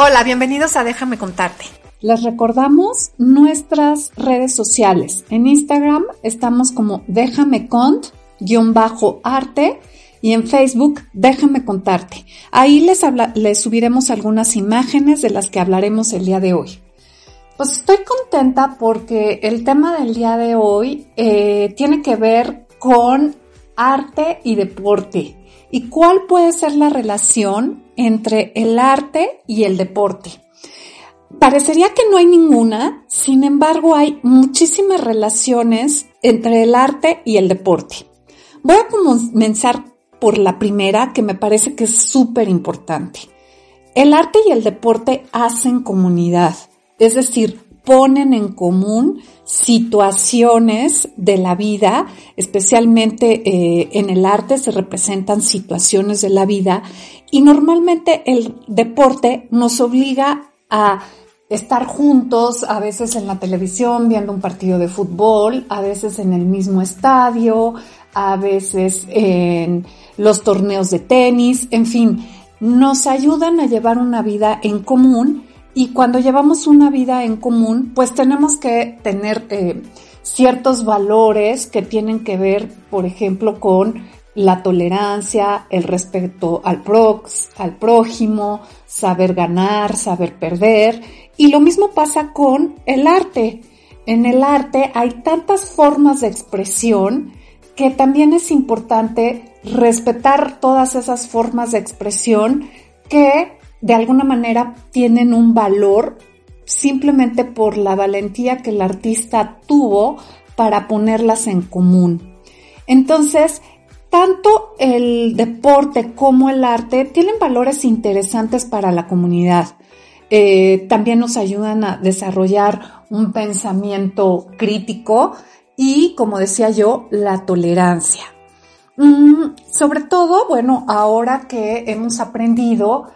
Hola, bienvenidos a Déjame contarte. Les recordamos nuestras redes sociales. En Instagram estamos como déjame cont-arte y en Facebook déjame contarte. Ahí les, les subiremos algunas imágenes de las que hablaremos el día de hoy. Pues estoy contenta porque el tema del día de hoy eh, tiene que ver con arte y deporte y cuál puede ser la relación entre el arte y el deporte. Parecería que no hay ninguna, sin embargo hay muchísimas relaciones entre el arte y el deporte. Voy a comenzar por la primera que me parece que es súper importante. El arte y el deporte hacen comunidad, es decir, ponen en común situaciones de la vida, especialmente eh, en el arte se representan situaciones de la vida y normalmente el deporte nos obliga a estar juntos, a veces en la televisión viendo un partido de fútbol, a veces en el mismo estadio, a veces en los torneos de tenis, en fin, nos ayudan a llevar una vida en común y cuando llevamos una vida en común, pues tenemos que tener eh, ciertos valores que tienen que ver, por ejemplo, con la tolerancia, el respeto al prox, al prójimo, saber ganar, saber perder. Y lo mismo pasa con el arte. En el arte hay tantas formas de expresión que también es importante respetar todas esas formas de expresión que de alguna manera tienen un valor simplemente por la valentía que el artista tuvo para ponerlas en común. Entonces, tanto el deporte como el arte tienen valores interesantes para la comunidad. Eh, también nos ayudan a desarrollar un pensamiento crítico y, como decía yo, la tolerancia. Mm, sobre todo, bueno, ahora que hemos aprendido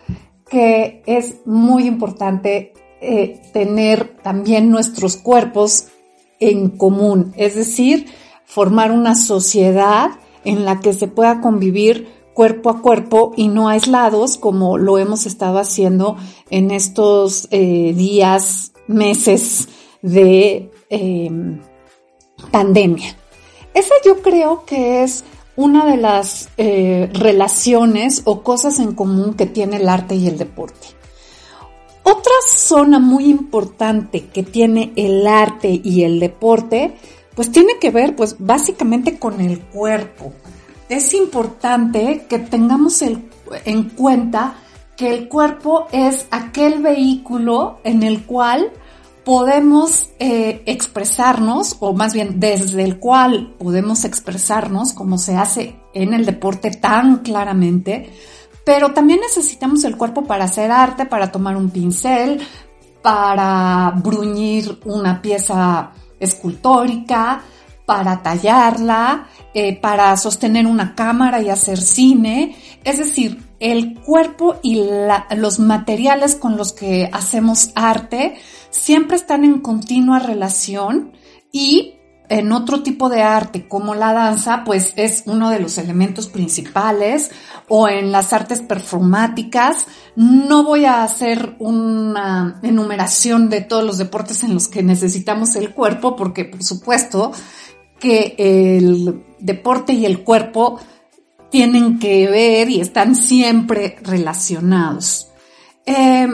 que es muy importante eh, tener también nuestros cuerpos en común, es decir, formar una sociedad en la que se pueda convivir cuerpo a cuerpo y no aislados como lo hemos estado haciendo en estos eh, días, meses de em, pandemia. Esa yo creo que es una de las eh, relaciones o cosas en común que tiene el arte y el deporte. Otra zona muy importante que tiene el arte y el deporte, pues tiene que ver pues básicamente con el cuerpo. Es importante que tengamos en cuenta que el cuerpo es aquel vehículo en el cual podemos eh, expresarnos, o más bien desde el cual podemos expresarnos, como se hace en el deporte tan claramente, pero también necesitamos el cuerpo para hacer arte, para tomar un pincel, para bruñir una pieza escultórica, para tallarla, eh, para sostener una cámara y hacer cine. Es decir, el cuerpo y los materiales con los que hacemos arte siempre están en continua relación y en otro tipo de arte como la danza, pues es uno de los elementos principales o en las artes performáticas. No voy a hacer una enumeración de todos los deportes en los que necesitamos el cuerpo porque por supuesto que el deporte y el cuerpo tienen que ver y están siempre relacionados. Eh,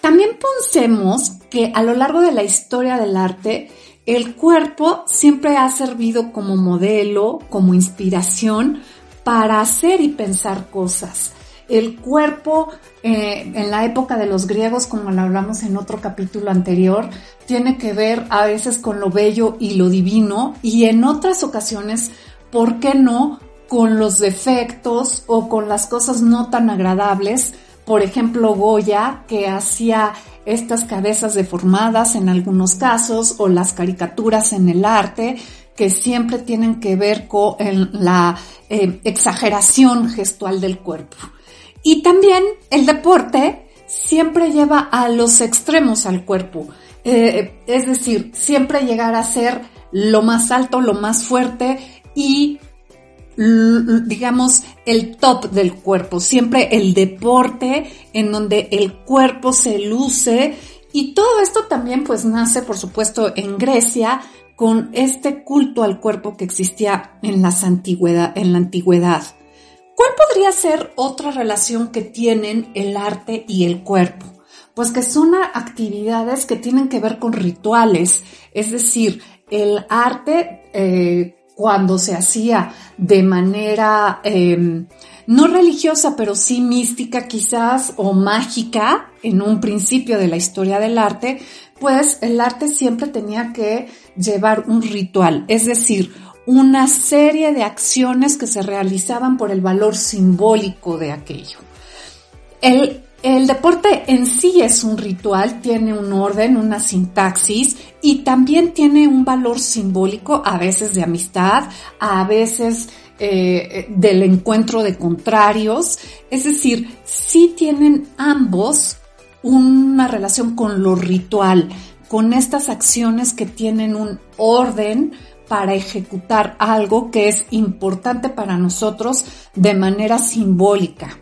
también pensemos que a lo largo de la historia del arte, el cuerpo siempre ha servido como modelo, como inspiración para hacer y pensar cosas. El cuerpo, eh, en la época de los griegos, como lo hablamos en otro capítulo anterior, tiene que ver a veces con lo bello y lo divino y en otras ocasiones, ¿por qué no? con los defectos o con las cosas no tan agradables. Por ejemplo, Goya, que hacía estas cabezas deformadas en algunos casos, o las caricaturas en el arte, que siempre tienen que ver con la eh, exageración gestual del cuerpo. Y también el deporte siempre lleva a los extremos al cuerpo. Eh, es decir, siempre llegar a ser lo más alto, lo más fuerte y digamos, el top del cuerpo, siempre el deporte en donde el cuerpo se luce y todo esto también pues nace, por supuesto, en Grecia con este culto al cuerpo que existía en, las antigüedad, en la antigüedad. ¿Cuál podría ser otra relación que tienen el arte y el cuerpo? Pues que son actividades que tienen que ver con rituales, es decir, el arte eh, cuando se hacía de manera em, no religiosa, pero sí mística quizás o mágica en un principio de la historia del arte, pues el arte siempre tenía que llevar un ritual, es decir, una serie de acciones que se realizaban por el valor simbólico de aquello. El el deporte en sí es un ritual, tiene un orden, una sintaxis y también tiene un valor simbólico, a veces de amistad, a veces eh, del encuentro de contrarios. Es decir, sí tienen ambos una relación con lo ritual, con estas acciones que tienen un orden para ejecutar algo que es importante para nosotros de manera simbólica.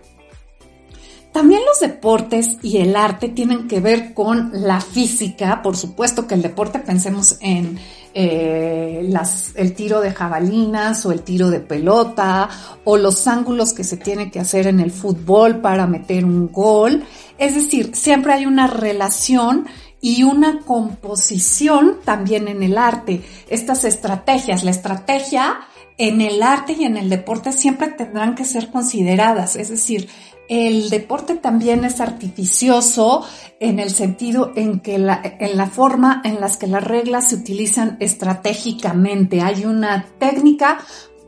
También los deportes y el arte tienen que ver con la física. Por supuesto que el deporte, pensemos en eh, el tiro de jabalinas o el tiro de pelota o los ángulos que se tiene que hacer en el fútbol para meter un gol. Es decir, siempre hay una relación y una composición también en el arte. Estas estrategias, la estrategia en el arte y en el deporte siempre tendrán que ser consideradas. Es decir, el deporte también es artificioso en el sentido en que la, en la forma en las que las reglas se utilizan estratégicamente. Hay una técnica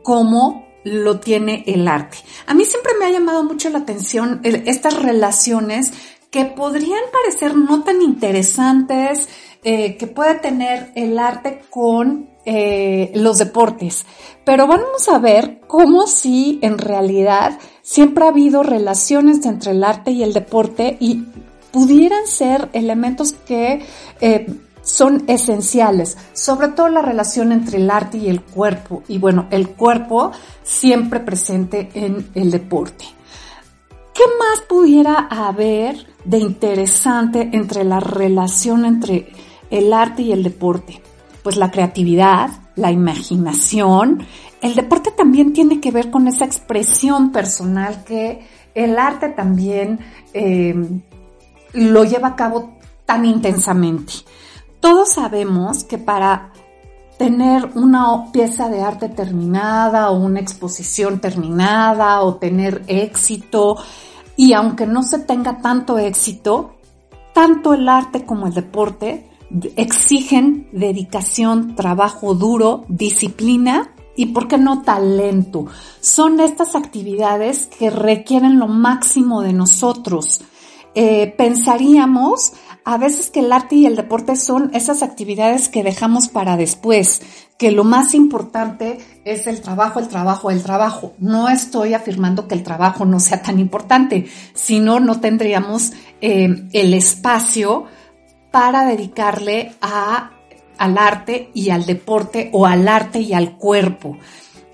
como lo tiene el arte. A mí siempre me ha llamado mucho la atención estas relaciones que podrían parecer no tan interesantes, eh, que puede tener el arte con eh, los deportes. Pero vamos a ver cómo si en realidad siempre ha habido relaciones entre el arte y el deporte y pudieran ser elementos que eh, son esenciales, sobre todo la relación entre el arte y el cuerpo. Y bueno, el cuerpo siempre presente en el deporte. ¿Qué más pudiera haber de interesante entre la relación entre el arte y el deporte? pues la creatividad, la imaginación. El deporte también tiene que ver con esa expresión personal que el arte también eh, lo lleva a cabo tan intensamente. Todos sabemos que para tener una pieza de arte terminada o una exposición terminada o tener éxito, y aunque no se tenga tanto éxito, tanto el arte como el deporte exigen dedicación, trabajo duro, disciplina y, ¿por qué no, talento? Son estas actividades que requieren lo máximo de nosotros. Eh, pensaríamos a veces que el arte y el deporte son esas actividades que dejamos para después, que lo más importante es el trabajo, el trabajo, el trabajo. No estoy afirmando que el trabajo no sea tan importante, sino no tendríamos eh, el espacio para dedicarle al arte y al deporte o al arte y al cuerpo.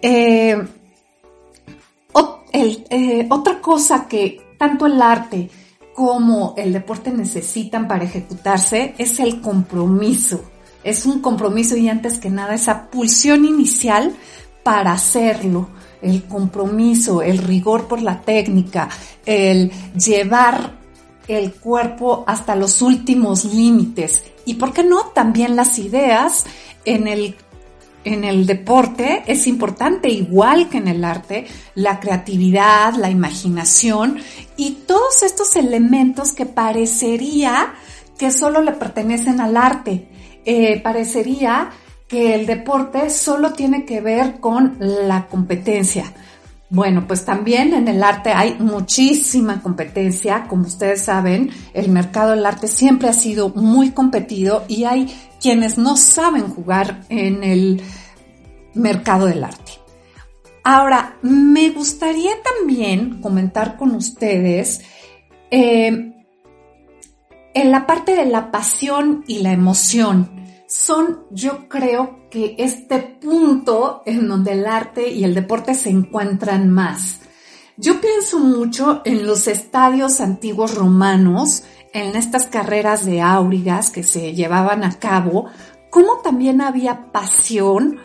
Eh, eh, otra cosa que tanto el arte como el deporte necesitan para ejecutarse es el compromiso. Es un compromiso y antes que nada esa pulsión inicial para hacerlo el compromiso, el rigor por la técnica, el llevar el cuerpo hasta los últimos límites. Y por qué no, también las ideas en el, en el deporte es importante, igual que en el arte, la creatividad, la imaginación y todos estos elementos que parecería que solo le pertenecen al arte. Eh, parecería que el deporte solo tiene que ver con la competencia. Bueno, pues también en el arte hay muchísima competencia. Como ustedes saben, el mercado del arte siempre ha sido muy competido y hay quienes no saben jugar en el mercado del arte. Ahora, me gustaría también comentar con ustedes eh, en la parte de la pasión y la emoción. Son, yo creo que este punto en donde el arte y el deporte se encuentran más. Yo pienso mucho en los estadios antiguos romanos, en estas carreras de áurigas que se llevaban a cabo, como también había pasión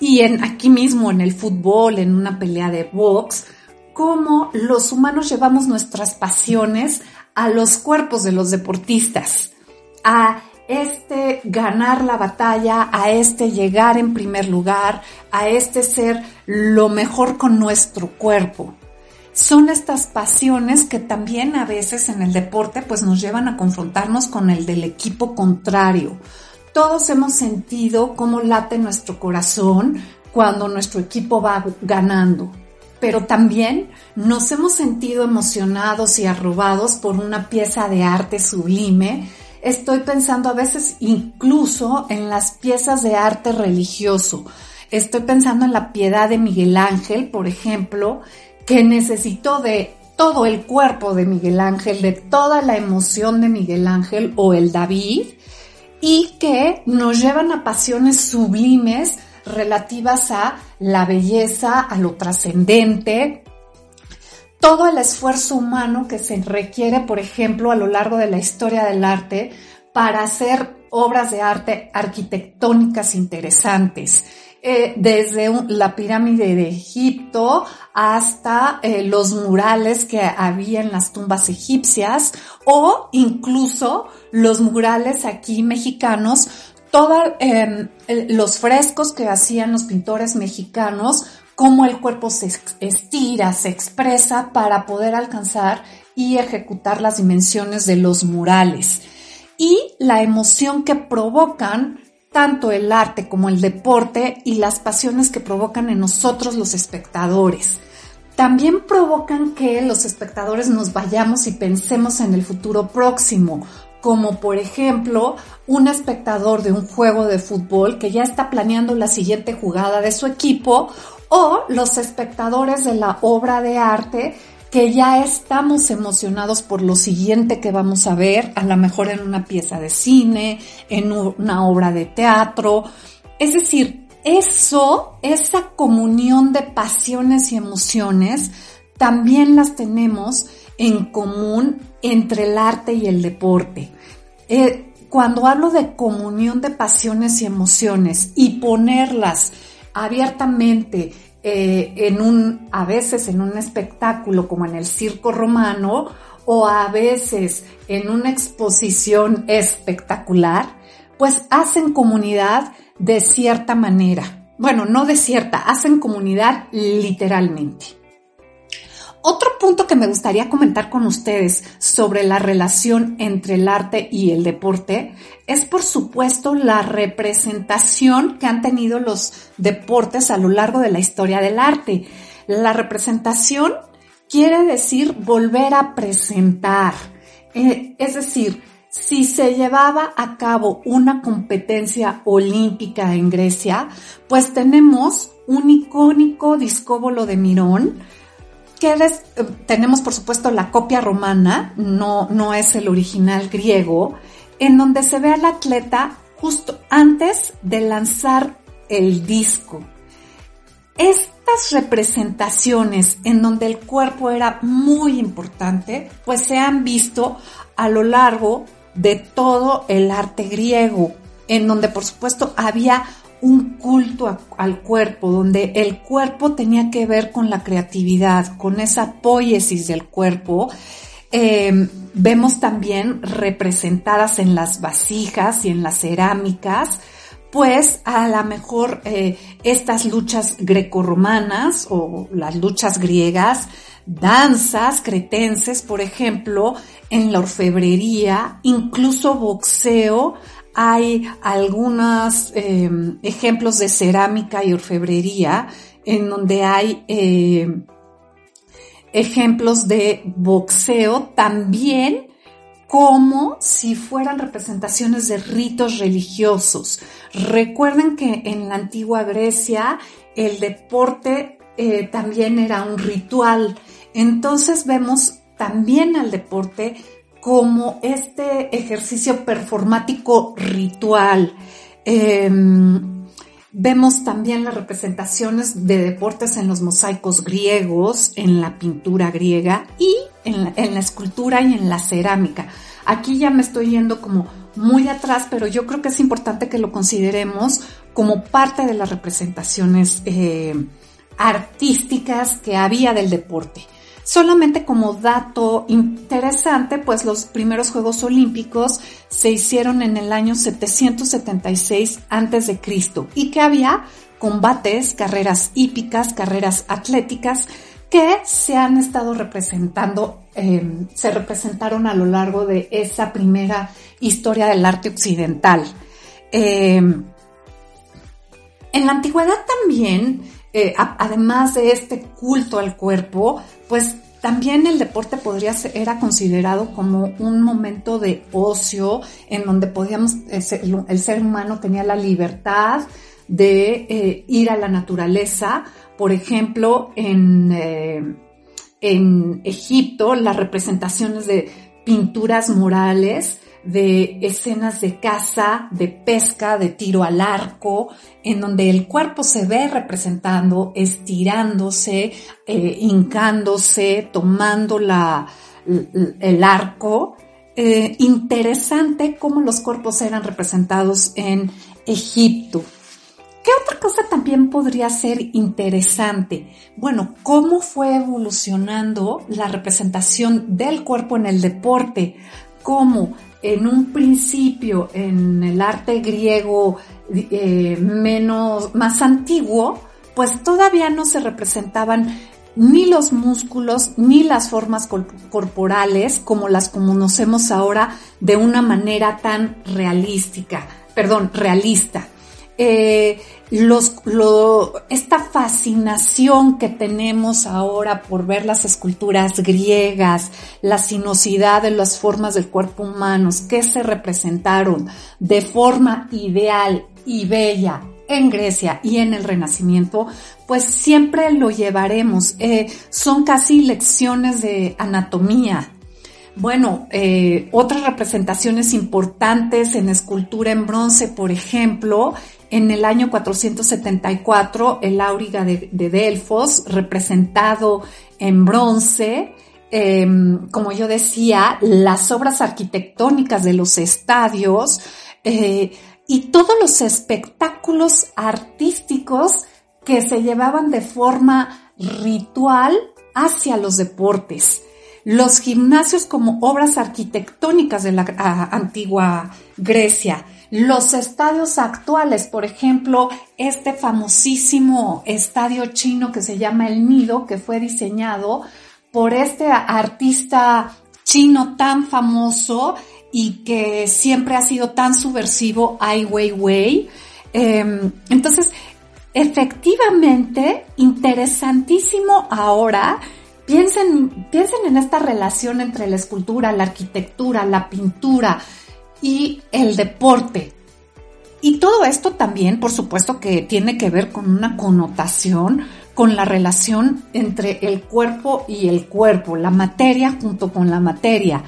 y en aquí mismo en el fútbol, en una pelea de box, cómo los humanos llevamos nuestras pasiones a los cuerpos de los deportistas, a este ganar la batalla, a este llegar en primer lugar, a este ser lo mejor con nuestro cuerpo. Son estas pasiones que también a veces en el deporte pues nos llevan a confrontarnos con el del equipo contrario. Todos hemos sentido cómo late nuestro corazón cuando nuestro equipo va ganando, pero también nos hemos sentido emocionados y arrobados por una pieza de arte sublime estoy pensando a veces incluso en las piezas de arte religioso. Estoy pensando en la piedad de Miguel Ángel, por ejemplo, que necesitó de todo el cuerpo de Miguel Ángel, de toda la emoción de Miguel Ángel o el David, y que nos llevan a pasiones sublimes relativas a la belleza, a lo trascendente, todo el esfuerzo humano que se requiere, por ejemplo, a lo largo de la historia del arte para hacer obras de arte arquitectónicas interesantes. Eh, desde la pirámide de Egipto hasta eh, los murales que había en las tumbas egipcias o incluso los murales aquí mexicanos, todos em, los frescos que hacían los pintores mexicanos cómo el cuerpo se estira, se expresa para poder alcanzar y ejecutar las dimensiones de los murales. Y la emoción que provocan tanto el arte como el deporte y las pasiones que provocan en nosotros los espectadores. También provocan que los espectadores nos vayamos y pensemos en el futuro próximo, como por ejemplo un espectador de un juego de fútbol que ya está planeando la siguiente jugada de su equipo o los espectadores de la obra de arte que ya estamos emocionados por lo siguiente que vamos a ver, a lo mejor en una pieza de cine, en una obra de teatro. Es decir, eso, esa comunión de pasiones y emociones, también las tenemos en común entre el arte y el deporte. Eh, cuando hablo de comunión de pasiones y emociones y ponerlas abiertamente eh, en un, a veces en un espectáculo como en el circo romano o a veces en una exposición espectacular, pues hacen comunidad de cierta manera. Bueno, no de cierta, hacen comunidad literalmente. Otro punto que me gustaría comentar con ustedes sobre la relación entre el arte y el deporte es por supuesto la representación que han tenido los deportes a lo largo de la historia del arte. La representación quiere decir volver a presentar. Eh, es decir, si se llevaba a cabo una competencia olímpica en Grecia, pues tenemos un icónico discóbolo de Mirón, eh, tenemos por supuesto la copia romana, no, no es el original griego, en donde se ve al atleta justo antes de lanzar el disco. Estas representaciones en donde el cuerpo era muy importante, pues se han visto a lo largo de todo el arte griego, en donde por supuesto había un culto al cuerpo, donde el cuerpo tenía que ver con la creatividad, con esa poiesis del cuerpo. Em, vemos también representadas en las vasijas y en las cerámicas, pues a lo mejor eh, estas luchas grecorromanas o las luchas griegas, danzas cretenses, por ejemplo, en la orfebrería, incluso boxeo, hay algunos em, ejemplos de cerámica y orfebrería en donde hay em, ejemplos de boxeo también como si fueran representaciones de ritos religiosos. Recuerden que en la antigua Grecia el deporte eh, también era un ritual. Entonces vemos también al deporte como este ejercicio performático ritual. Em, vemos también las representaciones de deportes en los mosaicos griegos, en la pintura griega y en la, escultura y en la cerámica. Aquí ya me estoy yendo como muy atrás, pero yo creo que es importante que lo consideremos como parte de las representaciones eh, artísticas que había del deporte. Solamente como dato interesante, pues los primeros Juegos Olímpicos se hicieron en el año 776 a.C. y que había combates, carreras hípicas, carreras atléticas, que se han estado representando, em, se representaron a lo largo de esa primera historia del arte occidental. Em, en la antigüedad también, eh, además de este culto al cuerpo, pues también el deporte podría ser, era considerado como un momento de ocio en donde podíamos, el ser humano tenía la libertad de eh, ir a la naturaleza, por ejemplo, en, eh, en Egipto, las representaciones de pinturas morales, de escenas de caza, de pesca, de tiro al arco, en donde el cuerpo se ve representando, estirándose, eh, hincándose, tomando la, el arco. Eh, interesante cómo los cuerpos eran representados en Egipto. ¿Qué otra cosa también podría ser interesante? Bueno, cómo fue evolucionando la representación del cuerpo en el deporte, cómo en un principio en el arte griego eh, menos, más antiguo, pues todavía no se representaban ni los músculos ni las formas corporales como las conocemos ahora de una manera tan realística, perdón, realista. Eh, esta fascinación que tenemos ahora por ver las esculturas griegas, la sinuosidad de las formas del cuerpo humano que se representaron de forma ideal y bella en Grecia y en el Renacimiento, pues siempre lo llevaremos. Eh, son casi lecciones de anatomía, bueno, eh, otras representaciones importantes en escultura en bronce, por ejemplo, en el año 474, el Áuriga de, Delfos, representado en bronce, em, como yo decía, las obras arquitectónicas de los estadios eh, y todos los espectáculos artísticos que se llevaban de forma ritual hacia los deportes los gimnasios como obras arquitectónicas de la antigua Grecia, los estadios actuales, por ejemplo, este famosísimo estadio chino que se llama El Nido, que fue diseñado por este artista chino tan famoso y que siempre ha sido tan subversivo, Ai Weiwei. Em, entonces, efectivamente, interesantísimo ahora Piensen, piensen en esta relación entre la escultura, la arquitectura, la pintura y el deporte. Y todo esto también, por supuesto, que tiene que ver con una connotación, con la relación entre el cuerpo y el cuerpo, la materia junto con la materia.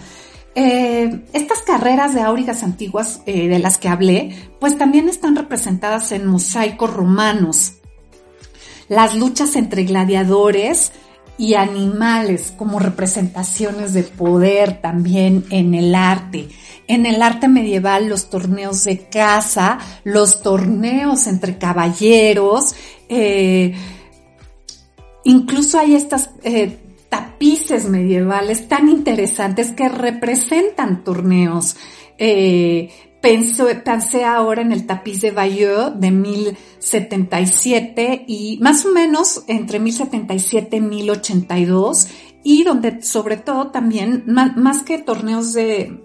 Eh, estas carreras de áurigas antiguas eh, de las que hablé, pues también están representadas en mosaicos romanos. Las luchas entre gladiadores, y animales como representaciones de poder también en el arte. En el arte medieval los torneos de caza, los torneos entre caballeros, eh, incluso hay estas eh, tapices medievales tan interesantes que representan torneos. Eh, pensé ahora en el tapiz de Bayeux de 1077 y más o menos entre 1077 y 1082 y donde sobre todo también más, que torneos de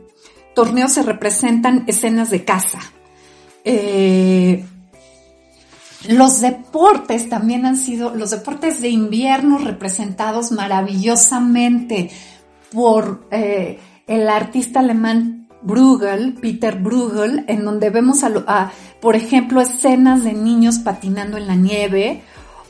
torneos se representan escenas de caza. Eh, los deportes también han sido, los deportes de invierno representados maravillosamente por eh, el artista alemán Bruegel, Peter Bruegel, en donde vemos, a, por ejemplo, escenas de niños patinando en la nieve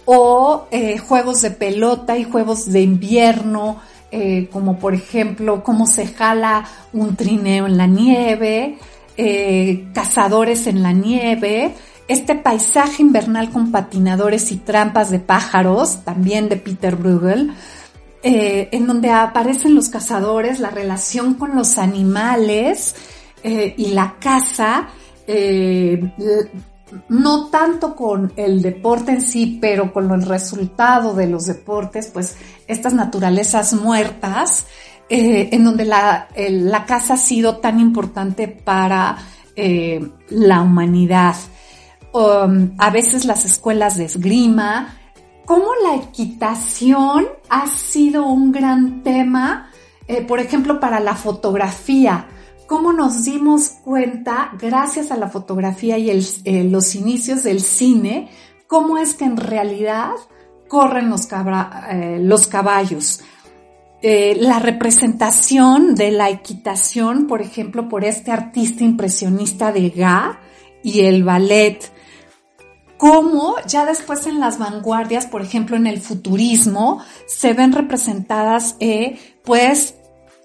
o eh, juegos de pelota y juegos de invierno eh, como por ejemplo cómo se jala un trineo en la nieve, eh, cazadores en la nieve, este paisaje invernal con patinadores y trampas de pájaros, también de Peter Bruegel, eh, en donde aparecen los cazadores, la relación con los animales y la caza, no tanto con el deporte en sí, pero con el resultado de los deportes, pues estas naturalezas muertas, eh, en donde la, la, casa ha sido tan importante para eh, la humanidad. Um, a veces las escuelas de esgrima, cómo la equitación ha sido un gran tema, eh, por ejemplo, para la fotografía cómo nos dimos cuenta, gracias a la fotografía y eh, los inicios del cine, cómo es que en realidad corren los, eh, los caballos. La representación de la equitación, por ejemplo, por este artista impresionista de Ga y el ballet, cómo ya después en las vanguardias, por ejemplo en el futurismo, se ven representadas pues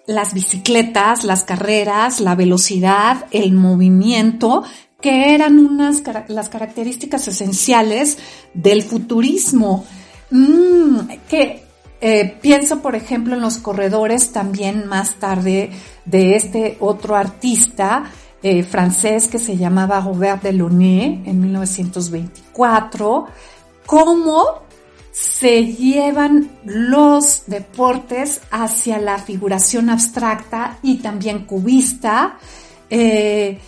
las bicicletas, las carreras, la velocidad, el movimiento, que eran unas las características esenciales del futurismo. Mm, que eh, pienso, por ejemplo, en los corredores también más tarde de este otro artista eh, francés que se llamaba Robert Delaunay en 1924, cómo se llevan los deportes hacia la figuración abstracta y también cubista. Eh,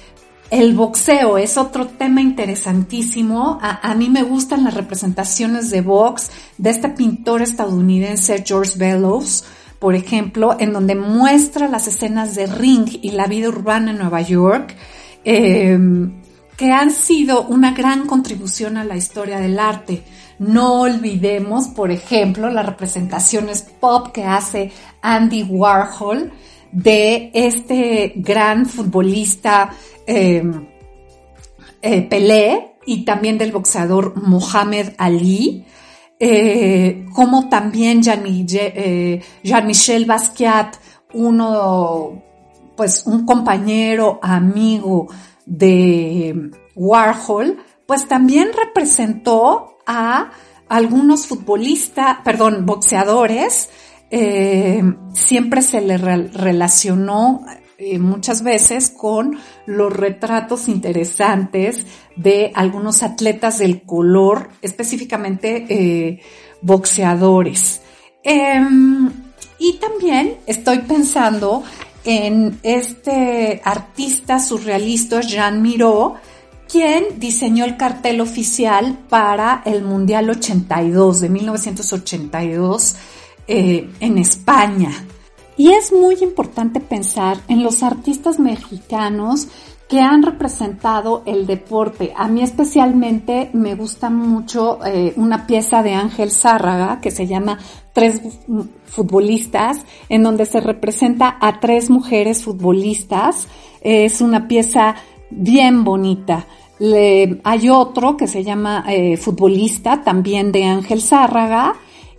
el boxeo es otro tema interesantísimo. A, mí me gustan las representaciones de box de este pintor estadounidense George Bellows, por ejemplo, en donde muestra las escenas de ring y la vida urbana en Nueva York, eh, que han sido una gran contribución a la historia del arte. No olvidemos, por ejemplo, las representaciones pop que hace Andy Warhol de este gran futbolista em, eh, Pelé y también del boxeador Mohamed Ali, eh, como también eh, Jean-Michel Basquiat, uno, pues un compañero, amigo de Warhol, pues también representó a algunos futbolistas, perdón, boxeadores, eh, siempre se le relacionó eh, muchas veces con los retratos interesantes de algunos atletas del color, específicamente eh, boxeadores. Em, y también estoy pensando en este artista surrealista Jean Miró, quien diseñó el cartel oficial para el Mundial 82 de 1982 eh, en España. Y es muy importante pensar en los artistas mexicanos que han representado el deporte. A mí especialmente me gusta mucho eh, una pieza de Ángel Zárraga que se llama Tres futbolistas, en donde se representa a tres mujeres futbolistas. Es una pieza bien bonita. Le, hay otro que se llama eh, Futbolista, también de Ángel Zárraga.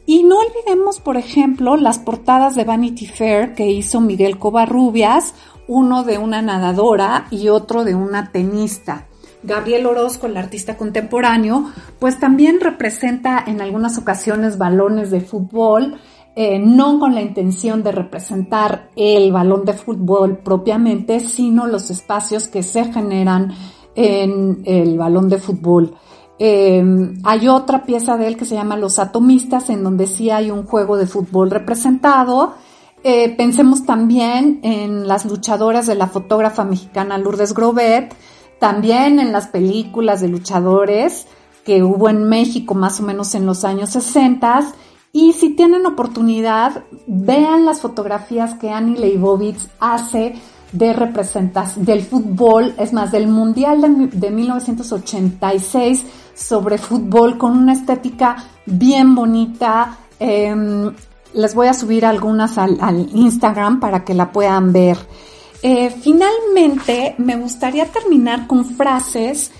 Y no olvidemos, por ejemplo, las portadas de Vanity Fair que hizo Miguel Covarrubias, uno de una nadadora y otro de una tenista. Gabriel Orozco, el artista contemporáneo, pues también representa en algunas ocasiones balones de fútbol eh, no con la intención de representar el balón de fútbol propiamente, sino los espacios que se generan en el balón de fútbol. Eh, hay otra pieza de él que se llama Los Atomistas, en donde sí hay un juego de fútbol representado. Eh, pensemos también en las luchadoras de la fotógrafa mexicana Lourdes Grobet, también en las películas de luchadores que hubo en México más o menos en los años 60 y si tienen oportunidad, vean las fotografías que Annie Leibovitz hace de representación del fútbol, es más, del Mundial de, 1986 sobre fútbol con una estética bien bonita. Em, les voy a subir algunas al, Instagram para que la puedan ver. Eh, finalmente, me gustaría terminar con frases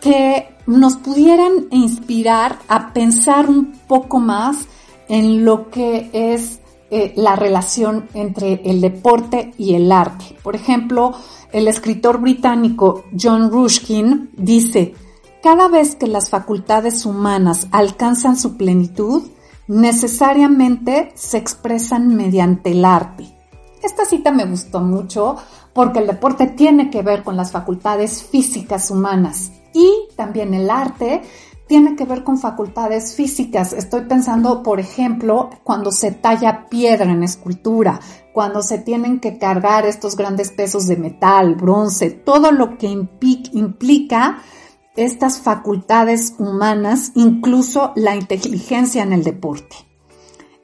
que nos pudieran inspirar a pensar un poco más en lo que es eh, la relación entre el deporte y el arte. Por ejemplo, el escritor británico John Ruskin dice, cada vez que las facultades humanas alcanzan su plenitud, necesariamente se expresan mediante el arte. Esta cita me gustó mucho porque el deporte tiene que ver con las facultades físicas humanas y también el arte tiene que ver con facultades físicas. Estoy pensando, por ejemplo, cuando se talla piedra en escultura, cuando se tienen que cargar estos grandes pesos de metal, bronce, todo lo que implica estas facultades humanas, incluso la inteligencia en el deporte.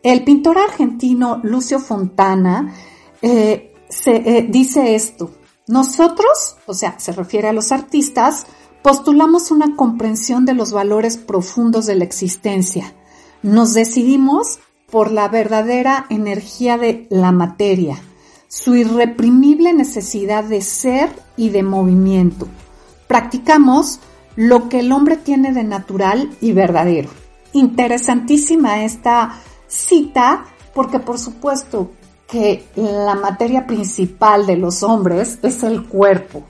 El pintor argentino Lucio Fontana eh, eh, dice esto, nosotros, o sea, se refiere a los artistas, postulamos una comprensión de los valores profundos de la existencia. Nos decidimos por la verdadera energía de la materia, su irreprimible necesidad de ser y de movimiento. Practicamos lo que el hombre tiene de natural y verdadero. Interesantísima esta cita porque por supuesto que la materia principal de los hombres es el cuerpo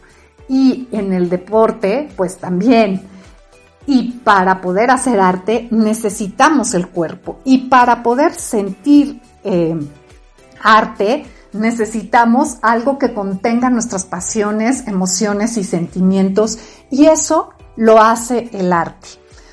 y en el deporte, pues también. Y para poder hacer arte necesitamos el cuerpo. Y para poder sentir eh, arte necesitamos algo que contenga nuestras pasiones, emociones y sentimientos. Y eso lo hace el arte.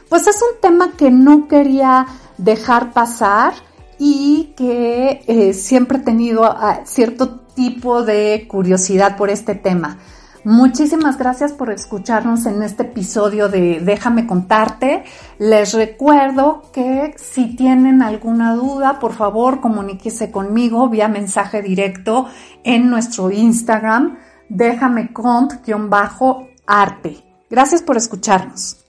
Pues es un tema que no quería dejar pasar y que eh, siempre he tenido ah, cierto tipo de curiosidad por este tema. Muchísimas gracias por escucharnos en este episodio de Déjame contarte. Les recuerdo que si tienen alguna duda, por favor comuníquese conmigo vía mensaje directo en nuestro Instagram, déjame cont-arte. Gracias por escucharnos.